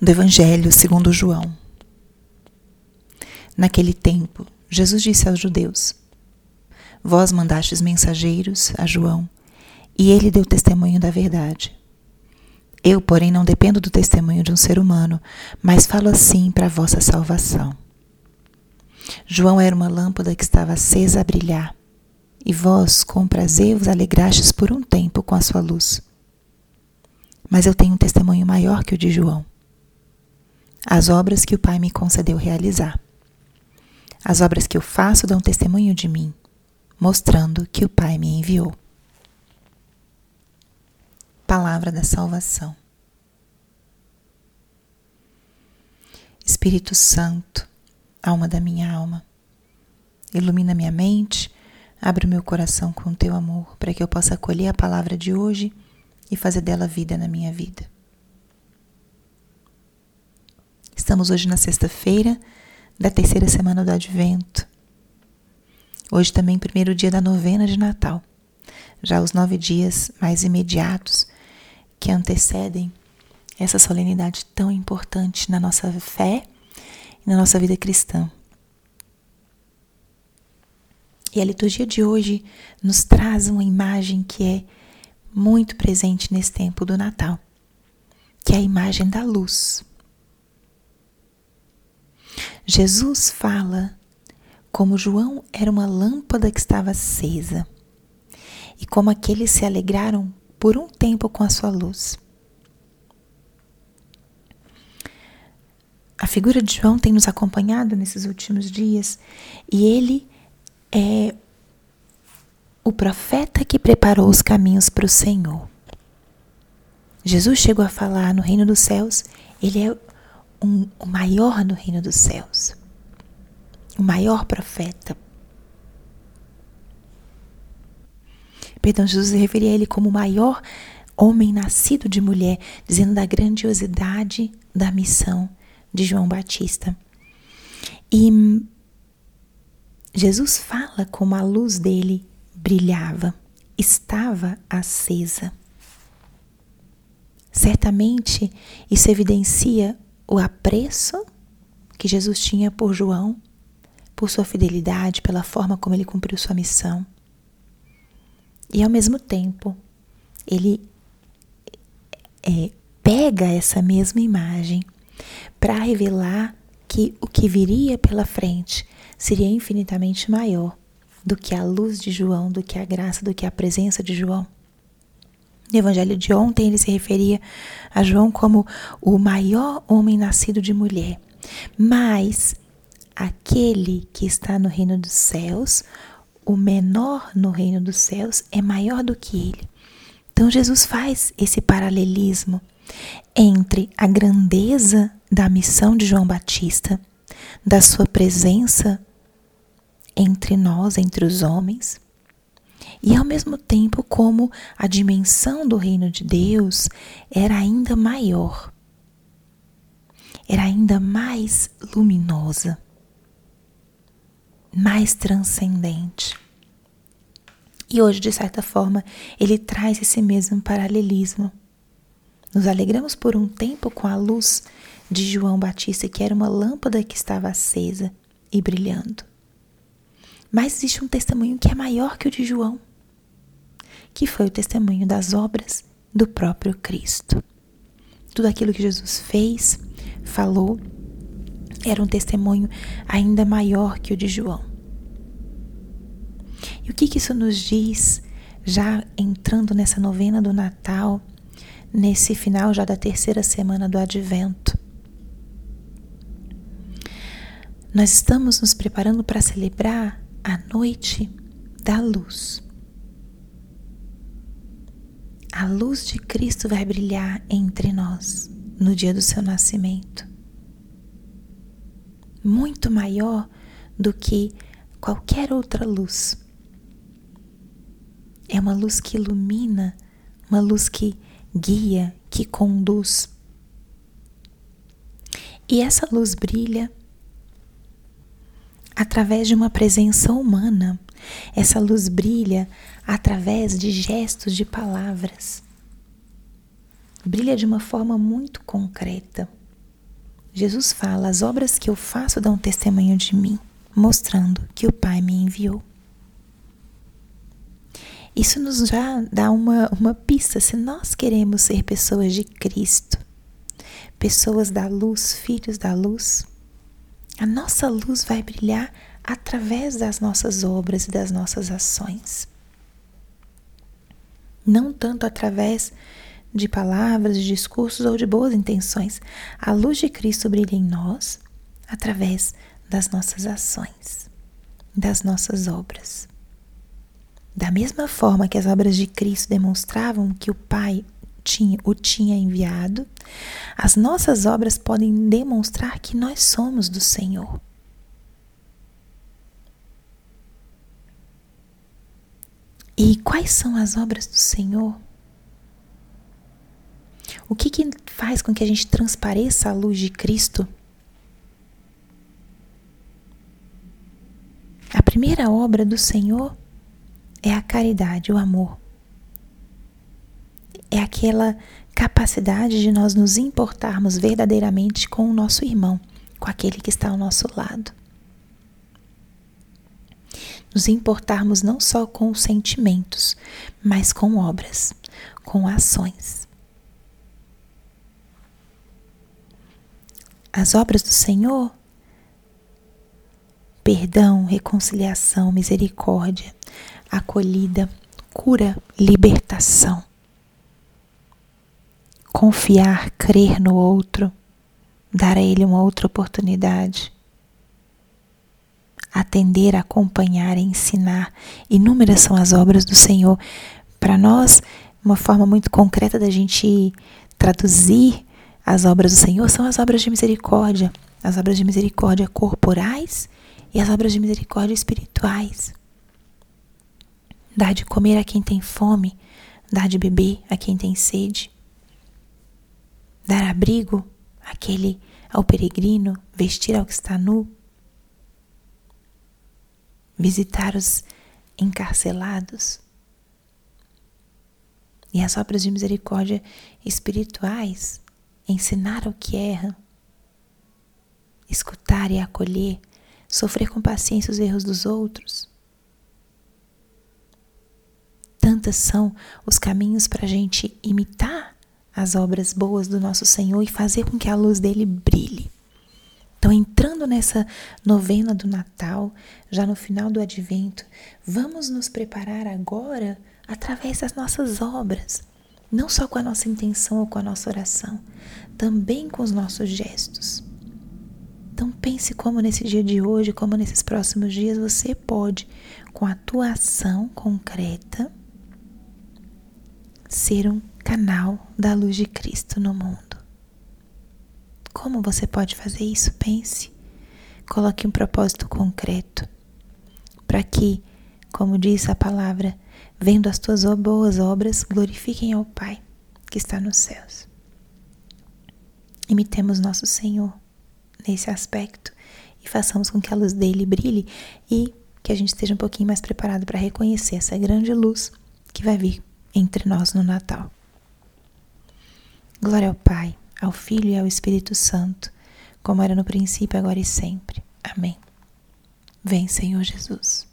do Evangelho segundo João. Naquele tempo, Jesus disse aos judeus: Vós mandastes mensageiros a João, e ele deu testemunho da verdade. Eu, porém, não dependo do testemunho de um ser humano, mas falo assim para vossa salvação. João era uma lâmpada que estava acesa a brilhar, e vós, com prazer, vos alegrastes por um tempo com a sua luz. Mas eu tenho um testemunho maior que o de João as obras que o Pai me concedeu realizar. As obras que eu faço dão testemunho de mim, mostrando que o Pai me enviou. Palavra da Salvação. Espírito Santo, alma da minha alma, ilumina minha mente, abre o meu coração com teu amor, para que eu possa acolher a palavra de hoje e fazer dela vida na minha vida. Estamos hoje na sexta-feira da terceira semana do Advento. Hoje também primeiro dia da novena de Natal. Já os nove dias mais imediatos que antecedem essa solenidade tão importante na nossa fé e na nossa vida cristã. E a liturgia de hoje nos traz uma imagem que é muito presente nesse tempo do Natal, que é a imagem da luz. Jesus fala como João era uma lâmpada que estava acesa e como aqueles se alegraram por um tempo com a sua luz. A figura de João tem nos acompanhado nesses últimos dias e ele é o profeta que preparou os caminhos para o Senhor. Jesus chegou a falar no reino dos céus, ele é um, o maior no reino dos céus, o maior profeta. Perdão, Jesus referia a ele como o maior homem nascido de mulher, dizendo da grandiosidade da missão de João Batista. E Jesus fala como a luz dele brilhava, estava acesa. Certamente isso evidencia o apreço que Jesus tinha por João, por sua fidelidade, pela forma como ele cumpriu sua missão. E ao mesmo tempo, ele é, pega essa mesma imagem para revelar que o que viria pela frente seria infinitamente maior do que a luz de João, do que a graça, do que a presença de João. No evangelho de ontem, ele se referia a João como o maior homem nascido de mulher. Mas aquele que está no reino dos céus, o menor no reino dos céus, é maior do que ele. Então, Jesus faz esse paralelismo entre a grandeza da missão de João Batista, da sua presença entre nós, entre os homens, e ao mesmo tempo como a dimensão do reino de Deus era ainda maior, era ainda mais luminosa, mais transcendente. E hoje, de certa forma, ele traz esse mesmo paralelismo. Nos alegramos por um tempo com a luz de João Batista, que era uma lâmpada que estava acesa e brilhando. Mas existe um testemunho que é maior que o de João que foi o testemunho das obras do próprio Cristo. Tudo aquilo que Jesus fez, falou, era um testemunho ainda maior que o de João. E o que, que isso nos diz, já entrando nessa novena do Natal, nesse final já da terceira semana do Advento? Nós estamos nos preparando para celebrar a noite da luz a luz de Cristo vai brilhar entre nós no dia do seu nascimento. Muito maior do que qualquer outra luz. É uma luz que ilumina, uma luz que guia, que conduz. E essa luz brilha através de uma presença humana. Essa luz brilha através de gestos, de palavras. Brilha de uma forma muito concreta. Jesus fala: As obras que eu faço dão testemunho de mim, mostrando que o Pai me enviou. Isso nos já dá uma, uma pista. Se nós queremos ser pessoas de Cristo, pessoas da luz, filhos da luz, a nossa luz vai brilhar através das nossas obras e das nossas ações. Não tanto através de palavras, de discursos ou de boas intenções. A luz de Cristo brilha em nós através das nossas ações, das nossas obras. Da mesma forma que as obras de Cristo demonstravam que o Pai tinha, o tinha enviado, as nossas obras podem demonstrar que nós somos do Senhor. E quais são as obras do Senhor? O que, que faz com que a gente transpareça a luz de Cristo? A primeira obra do Senhor é a caridade, o amor. É aquela capacidade de nós nos importarmos verdadeiramente com o nosso irmão, com aquele que está ao nosso lado. Nos importarmos não só com os sentimentos, mas com obras, com ações. As obras do Senhor perdão, reconciliação, misericórdia, acolhida, cura, libertação. Confiar, crer no outro, dar a ele uma outra oportunidade. Atender, acompanhar, ensinar. Inúmeras são as obras do Senhor. Para nós, uma forma muito concreta da gente traduzir as obras do Senhor são as obras de misericórdia, as obras de misericórdia corporais e as obras de misericórdia espirituais dar de comer a quem tem fome, dar de beber a quem tem sede, abrigo àquele ao peregrino, vestir ao que está nu, visitar os encarcelados. E as obras de misericórdia espirituais, ensinar o que erra, escutar e acolher, sofrer com paciência os erros dos outros. Tantas são os caminhos para a gente imitar as obras boas do nosso Senhor e fazer com que a luz dele brilhe. Então, entrando nessa novena do Natal, já no final do advento, vamos nos preparar agora através das nossas obras, não só com a nossa intenção ou com a nossa oração, também com os nossos gestos. Então pense como nesse dia de hoje, como nesses próximos dias você pode, com a tua ação concreta, ser um canal da luz de Cristo no mundo. Como você pode fazer isso? Pense. Coloque um propósito concreto para que, como diz a palavra, vendo as tuas boas obras, glorifiquem ao Pai que está nos céus. Imitemos nosso Senhor nesse aspecto e façamos com que a luz dele brilhe e que a gente esteja um pouquinho mais preparado para reconhecer essa grande luz que vai vir entre nós no Natal. Glória ao Pai, ao Filho e ao Espírito Santo, como era no princípio, agora e sempre. Amém. Vem, Senhor Jesus.